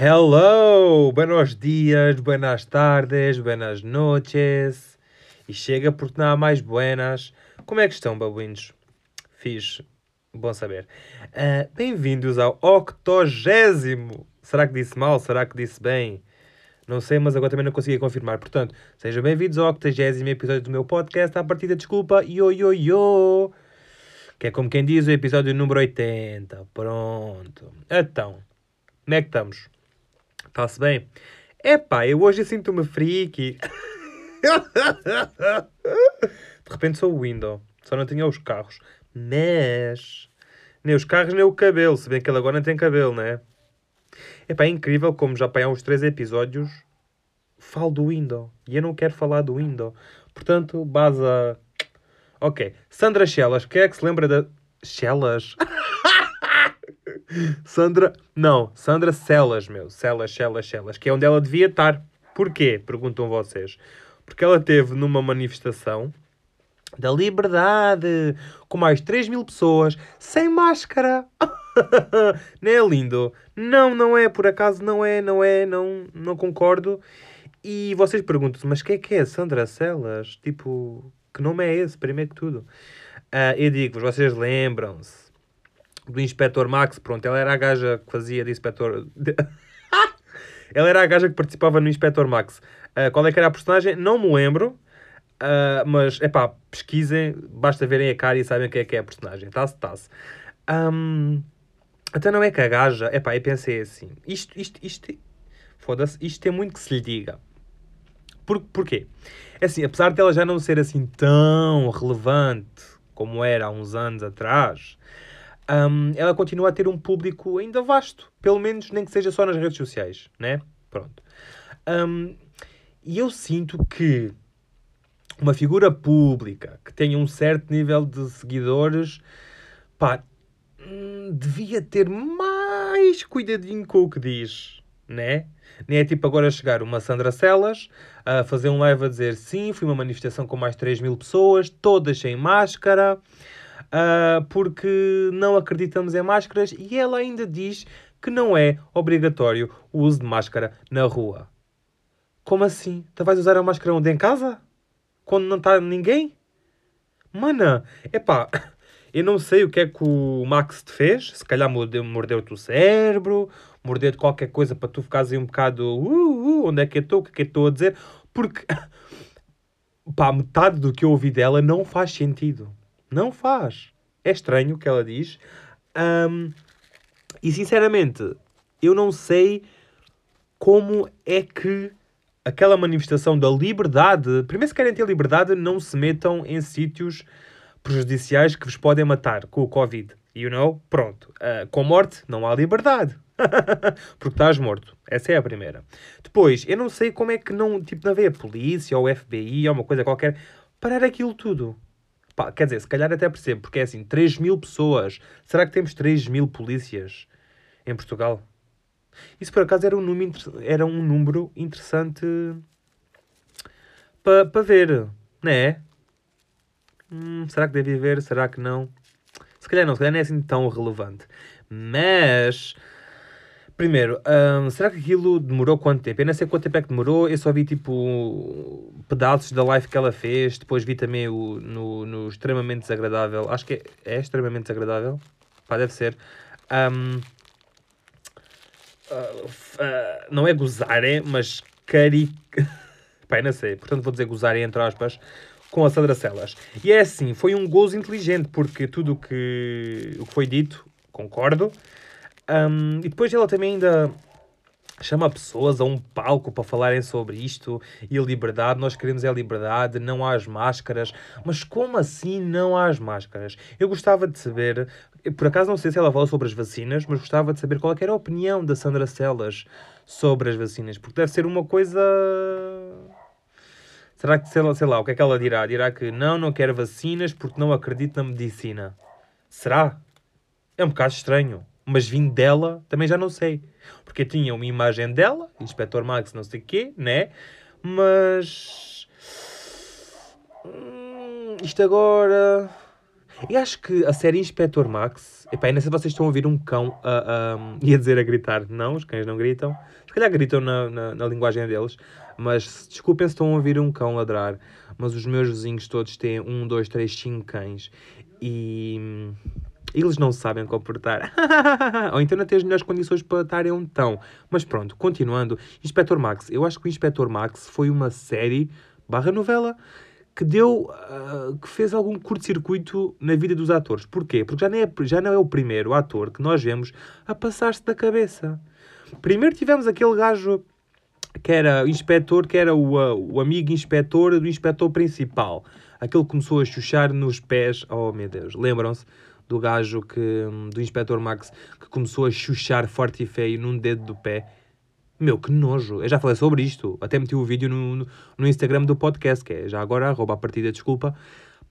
Hello! Buenos dias, buenas tardes, buenas noches. E chega porque não há mais buenas. Como é que estão, babuinhos? Fiz. Bom saber. Uh, Bem-vindos ao octogésimo. Será que disse mal? Será que disse bem? Não sei, mas agora também não consegui confirmar. Portanto, sejam bem-vindos ao octogésimo episódio do meu podcast. À partida, desculpa, yo, yo, yo. Que é como quem diz o episódio número 80. Pronto. Então, como é que estamos? Está-se bem? Epá, eu hoje sinto-me freaky. De repente sou o window. Só não tinha os carros. Mas... Nem os carros, nem o cabelo. Se bem que ele agora não tem cabelo, né? Epá, é incrível como já para uns três episódios falo do window. E eu não quero falar do window. Portanto, base a... Ok. Sandra Chelas. Quem é que se lembra da... Chelas? Sandra... Não. Sandra Celas, meu. Celas, Celas, Celas. Que é onde ela devia estar. Porquê? Perguntam vocês. Porque ela teve numa manifestação da liberdade com mais 3 mil pessoas sem máscara. não é lindo? Não, não é. Por acaso não é, não é. Não, não concordo. E vocês perguntam-se, mas quem é que é Sandra Celas? Tipo, que nome é esse, primeiro que tudo? Uh, eu digo-vos, vocês lembram-se do Inspector Max? Pronto, ela era a gaja que fazia de Inspector... ela era a gaja que participava no Inspector Max. Uh, qual é que era a personagem? Não me lembro. Uh, mas, pá, pesquisem, basta verem a cara e sabem quem é que é a personagem. Tá-se, tá-se. Um, até não é que a gaja, é pá, eu pensei assim, isto, isto, isto, foda-se, isto tem muito que se lhe diga. Por, porquê? É assim, apesar dela já não ser assim tão relevante como era há uns anos atrás, um, ela continua a ter um público ainda vasto. Pelo menos nem que seja só nas redes sociais, né? Pronto. Um, e eu sinto que uma figura pública que tenha um certo nível de seguidores, pá, hum, devia ter mais cuidadinho com o que diz, né? Nem é tipo agora chegar uma Sandra Celas a fazer um live a dizer sim, foi uma manifestação com mais de 3 mil pessoas, todas sem máscara, uh, porque não acreditamos em máscaras e ela ainda diz que não é obrigatório o uso de máscara na rua. Como assim? Tu vais usar a máscara onde? Em casa? Quando não está ninguém? Mana, epá, eu não sei o que é que o Max te fez. Se calhar mordeu-te mordeu o cérebro, mordeu-te qualquer coisa para tu ficares aí um bocado uh, uh, onde é que eu estou, o que é que eu estou a dizer. Porque, pá, metade do que eu ouvi dela não faz sentido. Não faz. É estranho o que ela diz. Um, e sinceramente, eu não sei como é que aquela manifestação da liberdade. Primeiro, se querem ter liberdade, não se metam em sítios prejudiciais que vos podem matar com o Covid. You know? Pronto. Uh, com morte, não há liberdade. Porque estás morto. Essa é a primeira. Depois, eu não sei como é que não, tipo, não havia polícia ou FBI ou uma coisa qualquer parar aquilo tudo. Quer dizer, se calhar até percebo, porque é assim, 3 mil pessoas. Será que temos 3 mil polícias em Portugal? Isso por acaso era um número, era um número interessante para pa ver, não é? Hum, será que deve haver? Será que não? Se calhar não, se calhar não é assim tão relevante. Mas, primeiro, hum, será que aquilo demorou quanto tempo? Eu não sei quanto tempo é que demorou, eu só vi tipo pedaços da live que ela fez, depois vi também o, no, no extremamente desagradável, acho que é, é extremamente desagradável, pá, deve ser. Um, Uh, uh, não é gozarem, mas cari... Pai, não sei. Portanto, vou dizer gozarem, entre aspas, com a Sandra Celas. E é assim, foi um gozo inteligente, porque tudo que, o que foi dito, concordo. Um, e depois ela também ainda chama pessoas a um palco para falarem sobre isto e a liberdade. Nós queremos é a liberdade, não há as máscaras. Mas como assim não há as máscaras? Eu gostava de saber, por acaso não sei se ela fala sobre as vacinas, mas gostava de saber qual é era a opinião da Sandra Celas sobre as vacinas, porque deve ser uma coisa. Será que, sei lá, sei lá, o que é que ela dirá? Dirá que não, não quer vacinas porque não acredita na medicina. Será? É um bocado estranho mas vindo dela também já não sei. Porque tinha uma imagem dela, Inspector Max, não sei o quê, né? Mas. Hum, isto agora. E acho que a série Inspector Max. Epá, ainda se vocês estão a ouvir um cão a, a, ia dizer a gritar. Não, os cães não gritam. Se calhar gritam na, na, na linguagem deles. Mas desculpem se estão a ouvir um cão ladrar. Mas os meus vizinhos todos têm um, dois, três, cinco cães. E eles não sabem comportar. Ou então não têm as melhores condições para estarem onde estão. Mas pronto, continuando. Inspector Max. Eu acho que o Inspector Max foi uma série barra novela que deu, uh, que fez algum curto-circuito na vida dos atores. Porquê? Porque já não, é, já não é o primeiro ator que nós vemos a passar-se da cabeça. Primeiro tivemos aquele gajo que era o inspetor, que era o, uh, o amigo inspetor do inspetor principal. Aquele que começou a chuchar nos pés. Oh, meu Deus. Lembram-se do gajo que, do inspetor Max que começou a chuchar forte e feio num dedo do pé meu, que nojo. Eu já falei sobre isto. Até meti o vídeo no, no, no Instagram do podcast, que é já agora, arroba a partida, desculpa.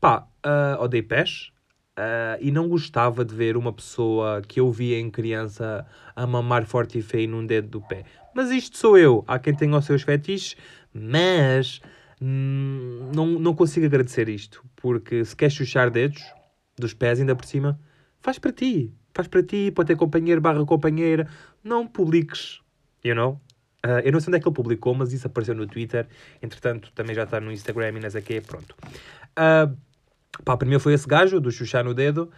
Pá, uh, odeio pés. Uh, e não gostava de ver uma pessoa que eu via em criança a mamar forte e feio num dedo do pé. Mas isto sou eu. Há quem tenha os seus fetiches, mas hum, não, não consigo agradecer isto. Porque se queres chuchar dedos dos pés ainda por cima, faz para ti. Faz para ti, para ter companheiro barra companheira. Não publiques you know? Uh, eu não sei onde é que ele publicou, mas isso apareceu no Twitter. Entretanto, também já está no Instagram e o quê. Pronto. Uh, pá, primeiro foi esse gajo, do Xuxá no dedo.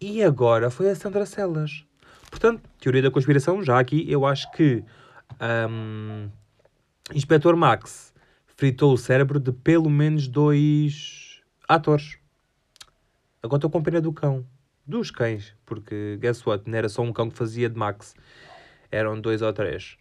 E agora foi a Sandra Celas. Portanto, teoria da conspiração, já aqui, eu acho que um, Inspector Max fritou o cérebro de pelo menos dois atores. Agora estou com pena do cão. Dos cães. Porque, guess what? Não era só um cão que fazia de Max. Eram dois ou três.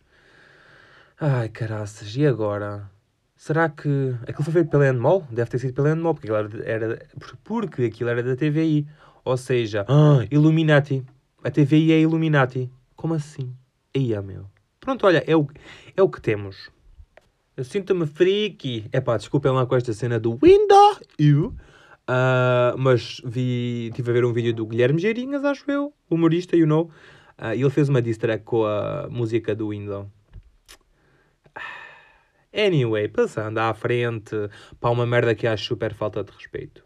Ai, caraças, e agora? Será que aquilo foi feito pela Endemol? Deve ter sido pela Endemol, porque aquilo era, era, porque aquilo era da TVI. Ou seja, ah, Illuminati. A TVI é Illuminati. Como assim? Ia, meu. Pronto, olha, é o, é o que temos. Eu sinto-me freaky. É pá, desculpem lá com esta cena do Window You. Uh, mas vi, tive a ver um vídeo do Guilherme Geirinhas, acho eu, humorista, you know. Uh, ele fez uma diss track com a música do Window. Anyway, passando à frente para uma merda que acho super falta de respeito.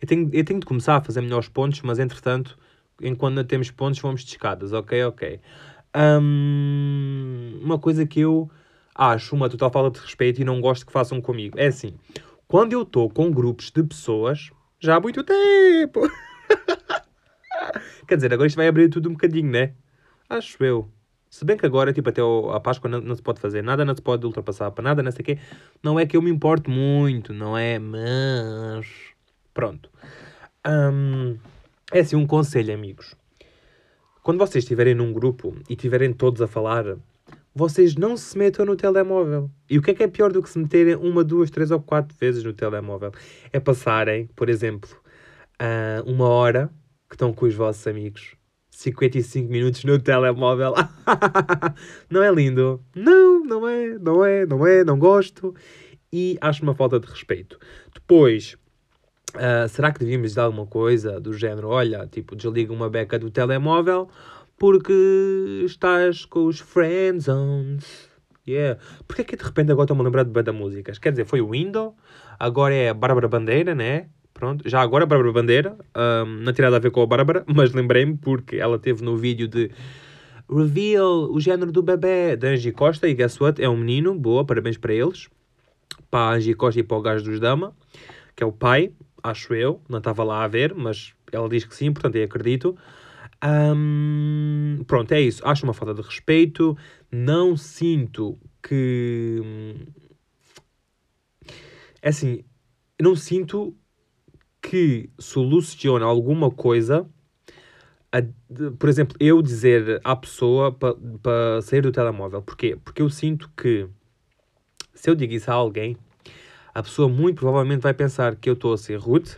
Eu tenho, eu tenho de começar a fazer melhores pontos, mas entretanto, enquanto não temos pontos, vamos de escadas, ok? Ok. Um, uma coisa que eu acho uma total falta de respeito e não gosto que façam comigo é assim: quando eu estou com grupos de pessoas, já há muito tempo. Quer dizer, agora isto vai abrir tudo um bocadinho, né? Acho eu. Se bem que agora, tipo, até a Páscoa não, não, se pode fazer nada, não se pode ultrapassar para nada, não sei o quê. Não é que eu me importo muito, não é? Mas. Pronto. Um, é assim um conselho, amigos. Quando vocês estiverem num grupo e estiverem todos a falar, vocês não se metam no telemóvel. E o que é que é pior do que se meterem uma, duas, três ou quatro vezes no telemóvel? É passarem, por exemplo, uh, uma hora que estão com os vossos amigos 55 minutos no telemóvel. não é lindo? Não, não é, não é, não é, não gosto. E acho uma falta de respeito. Depois, uh, será que devíamos dar alguma coisa do género? Olha, tipo, desliga uma beca do telemóvel porque estás com os friend zones. Yeah. Porque é que de repente agora estou-me a lembrar de banda músicas? Quer dizer, foi o Window, agora é a Bárbara Bandeira, né? Pronto, já agora a Bárbara Bandeira, um, não tem nada a ver com a Bárbara, mas lembrei-me porque ela teve no vídeo de Reveal o género do bebê da Angie Costa e guess what? É um menino, boa, parabéns para eles. Para a Angie Costa e para o gajo dos Dama, que é o pai, acho eu, não estava lá a ver, mas ela diz que sim, portanto eu acredito. Pronto, é isso. Acho uma falta de respeito. Não sinto que. É assim, não sinto que soluciona alguma coisa, a, por exemplo, eu dizer à pessoa para pa sair do telemóvel. Porquê? Porque eu sinto que se eu digo isso a alguém, a pessoa muito provavelmente vai pensar que eu estou a ser rude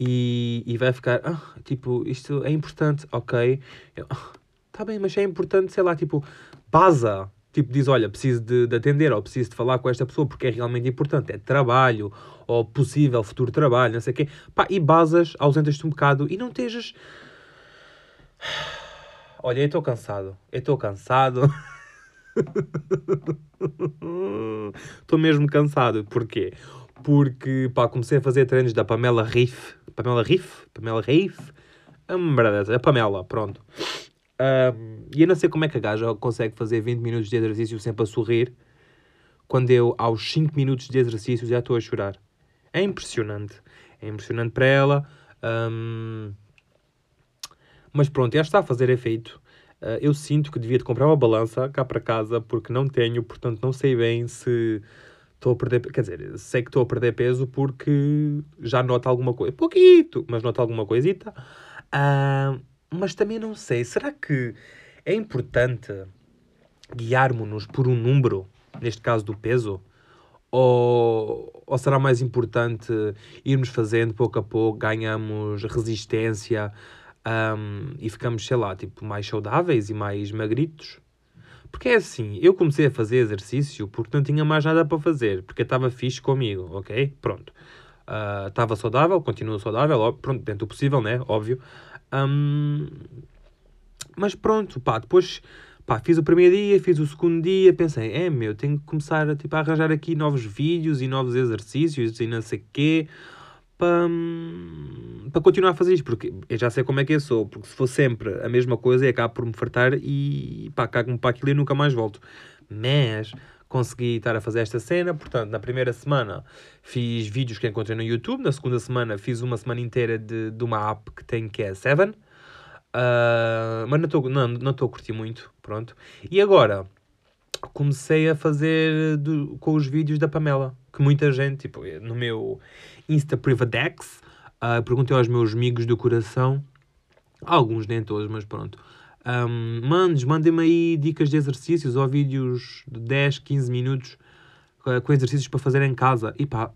e, e vai ficar, ah, tipo, isto é importante, ok. Eu, ah, tá bem, mas é importante, sei lá, tipo, baza tipo, diz, olha, preciso de, de, atender ou preciso de falar com esta pessoa porque é realmente importante, é trabalho ou possível futuro trabalho, não sei o quê, pá, e basas, ausentas-te um bocado e não estejas... Olha, eu estou cansado, eu estou cansado... Estou mesmo cansado. Porquê? Porque, pá, comecei a fazer treinos da Pamela Riff. Pamela Riff, Pamela Riff, a merda, a Pamela, pronto. E eu não sei como é que a gaja consegue fazer 20 minutos de exercício sempre a sorrir, quando eu, aos 5 minutos de exercício, já estou a chorar. É impressionante. É impressionante para ela. Um, mas pronto, já está a fazer efeito. Uh, eu sinto que devia de comprar uma balança cá para casa, porque não tenho, portanto não sei bem se estou a perder... Quer dizer, sei que estou a perder peso porque já noto alguma coisa. Pouquito, mas noto alguma coisita. Uh, mas também não sei, será que é importante guiarmos-nos por um número, neste caso do peso? Ou, ou será mais importante irmos fazendo pouco a pouco, ganhamos resistência um, e ficamos, sei lá, tipo, mais saudáveis e mais magritos? Porque é assim, eu comecei a fazer exercício porque não tinha mais nada para fazer, porque estava fixe comigo, ok? Pronto. Estava uh, saudável, continuo saudável, pronto, dentro do possível, né? Óbvio. Um, mas pronto, pá, depois pá, fiz o primeiro dia, fiz o segundo dia, pensei, é meu, tenho que começar a, tipo, a arranjar aqui novos vídeos e novos exercícios e não sei o quê para, para continuar a fazer isto, porque eu já sei como é que eu sou, porque se for sempre a mesma coisa, eu acabo por me fartar e pá, cago-me para aquilo e nunca mais volto. Mas consegui estar a fazer esta cena, portanto, na primeira semana fiz vídeos que encontrei no YouTube, na segunda semana fiz uma semana inteira de, de uma app que tem que é Seven, uh, mas não estou não, não a curtir muito, pronto. E agora comecei a fazer do, com os vídeos da Pamela, que muita gente, tipo, no meu Insta Privadex, uh, perguntei aos meus amigos do coração, alguns nem todos, mas pronto, um, manos, mandem-me aí dicas de exercícios ou vídeos de 10, 15 minutos uh, com exercícios para fazer em casa. E pá,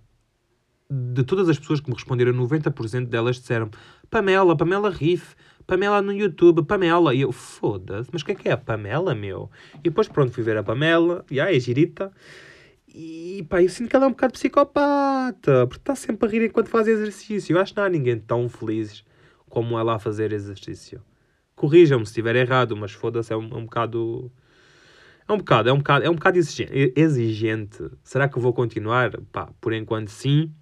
de todas as pessoas que me responderam, 90% delas disseram Pamela, Pamela Riff, Pamela no YouTube, Pamela. E eu, foda-se, mas o que é que é a Pamela, meu? E depois, pronto, fui ver a Pamela, e aí, é girita. E pá, eu sinto que ela é um bocado psicopata, porque está sempre a rir enquanto faz exercício. Eu acho que não há ninguém tão feliz como ela a fazer exercício. Corrijam-me se estiver errado, mas foda-se, é um, é um bocado. É um bocado, é um bocado, é um bocado exigente. Será que eu vou continuar? Pá, por enquanto sim.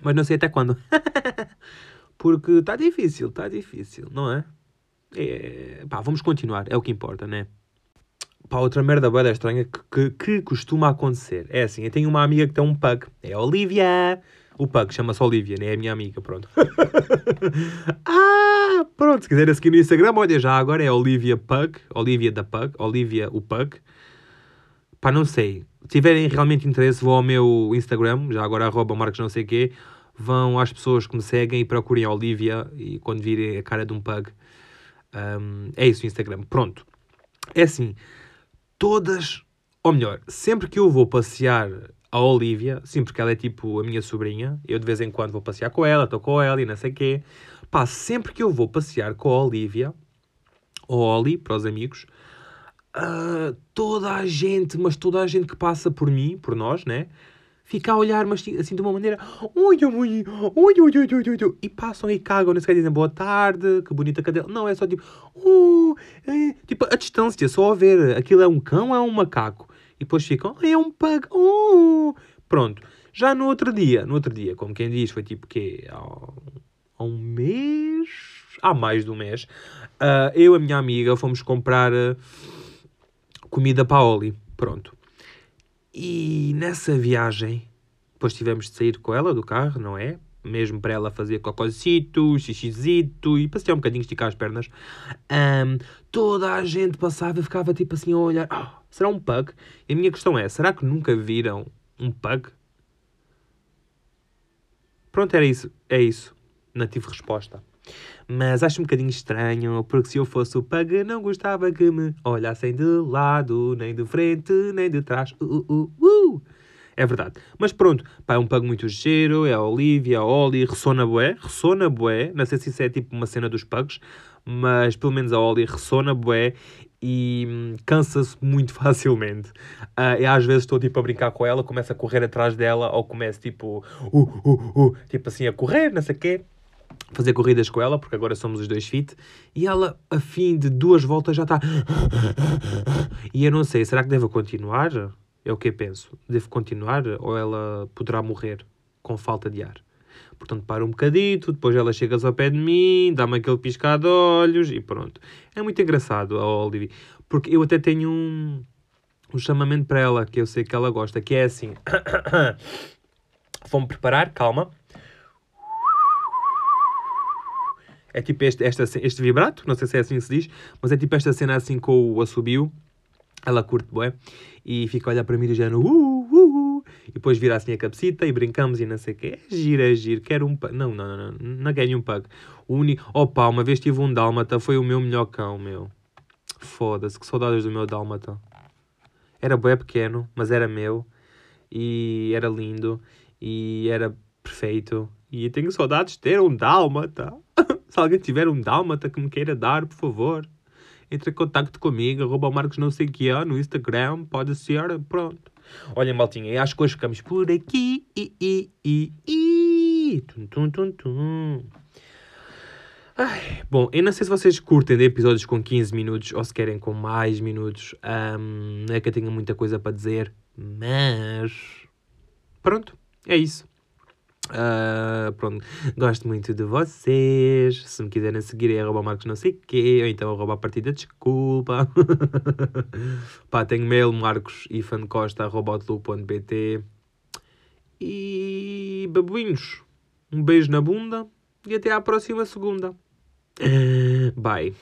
Mas não sei até quando. Porque está difícil, está difícil, não é? é? Pá, vamos continuar, é o que importa, né? Pá, outra merda boa estranha que, que, que, costuma acontecer. É assim, eu tenho uma amiga que tem um pug. É a Olivia. O pug chama-se Olivia, né? É a minha amiga, pronto. ah, pronto. Se quiserem seguir no Instagram, olha já agora é Olivia Pug. Olivia da Pug. Olivia o Pug. Pá, não sei. Se tiverem realmente interesse, vão ao meu Instagram, já agora arroba marcos não sei quê. Vão às pessoas que me seguem e procurem a Olivia e quando virem a cara de um pug. Um, é isso o Instagram. Pronto. É assim. Todas, ou melhor, sempre que eu vou passear a Olivia, sim, porque ela é tipo a minha sobrinha, eu de vez em quando vou passear com ela, estou com ela e não sei o quê. Pá, sempre que eu vou passear com a Olivia, ou Oli, para os amigos, uh, toda a gente, mas toda a gente que passa por mim, por nós, né? Fica a olhar, mas assim de uma maneira. Ui, ui, ui, ui, e passam e cagam, nem sequer dizem boa tarde, que bonita cadela. Não, é só tipo. Uh, é, tipo, a distância, só a ver. Aquilo é um cão ou é um macaco? e depois ficam, é um pug, oh! pronto. Já no outro dia, no outro dia, como quem diz, foi tipo que há um mês, há mais de um mês, uh, eu e a minha amiga fomos comprar uh, comida para a Oli, pronto. E nessa viagem, depois tivemos de sair com ela do carro, não é? Mesmo para ela fazer cocôzito, xixizito e passear um bocadinho, esticar as pernas. Um, toda a gente passava e ficava tipo assim a olhar. Oh, Será um pug? E a minha questão é: será que nunca viram um pug? Pronto, era isso. É isso. Não tive resposta. Mas acho um bocadinho estranho, porque se eu fosse o pug, não gostava que me olhassem de lado, nem de frente, nem de trás. Uh, uh, uh. uh. É verdade. Mas pronto, pá, é um pug muito cheiro, é a Olivia, a Oli, ressona bué, ressona bué. Não sei se isso é tipo uma cena dos pugs, mas pelo menos a Oli ressona bué e hum, cansa-se muito facilmente. Uh, e às vezes estou tipo a brincar com ela, começo a correr atrás dela, ou começo tipo, uh, uh, uh, tipo assim a correr, não sei o quê. Fazer corridas com ela, porque agora somos os dois fit, e ela, a fim de duas voltas, já está. E eu não sei, será que devo continuar? É o que eu penso. Devo continuar ou ela poderá morrer com falta de ar? Portanto, para um bocadito, depois ela chega ao pé de mim, dá-me aquele piscar de olhos e pronto. É muito engraçado a Olivia, porque eu até tenho um, um chamamento para ela, que eu sei que ela gosta, que é assim... Vou-me preparar, calma. É tipo este, esta, este vibrato, não sei se é assim que se diz, mas é tipo esta cena assim com o assobio. Ela curte, bué, e fica a olhar para mim do género, uh, uh, uh, e depois vira assim a cabecita e brincamos e não sei o quê. É giro, é giro, quero um pug. Não, não, não, não, não quero nenhum pug. O único... Opa, uma vez tive um dálmata, foi o meu melhor cão, meu. Foda-se, que saudades do meu dálmata. Era bué pequeno, mas era meu, e era lindo, e era perfeito, e tenho saudades de ter um dálmata. Se alguém tiver um dálmata que me queira dar, por favor, entre em contato comigo, arroba Marcos não sei que é, no Instagram, pode ser, pronto. Olha, maltinha, acho que hoje ficamos por aqui. I, i, i, i. Tum, tum, tum, tum. Ai, bom, eu não sei se vocês curtem de episódios com 15 minutos ou se querem com mais minutos. Um, não é que eu tenha muita coisa para dizer, mas pronto, é isso. Uh, pronto, gosto muito de vocês. Se me quiserem seguir é arroba marcos não sei quê, ou então arroba a partida desculpa. Pá, tenho mail marcosifancosta.pt E babuinhos, um beijo na bunda e até à próxima segunda. Bye.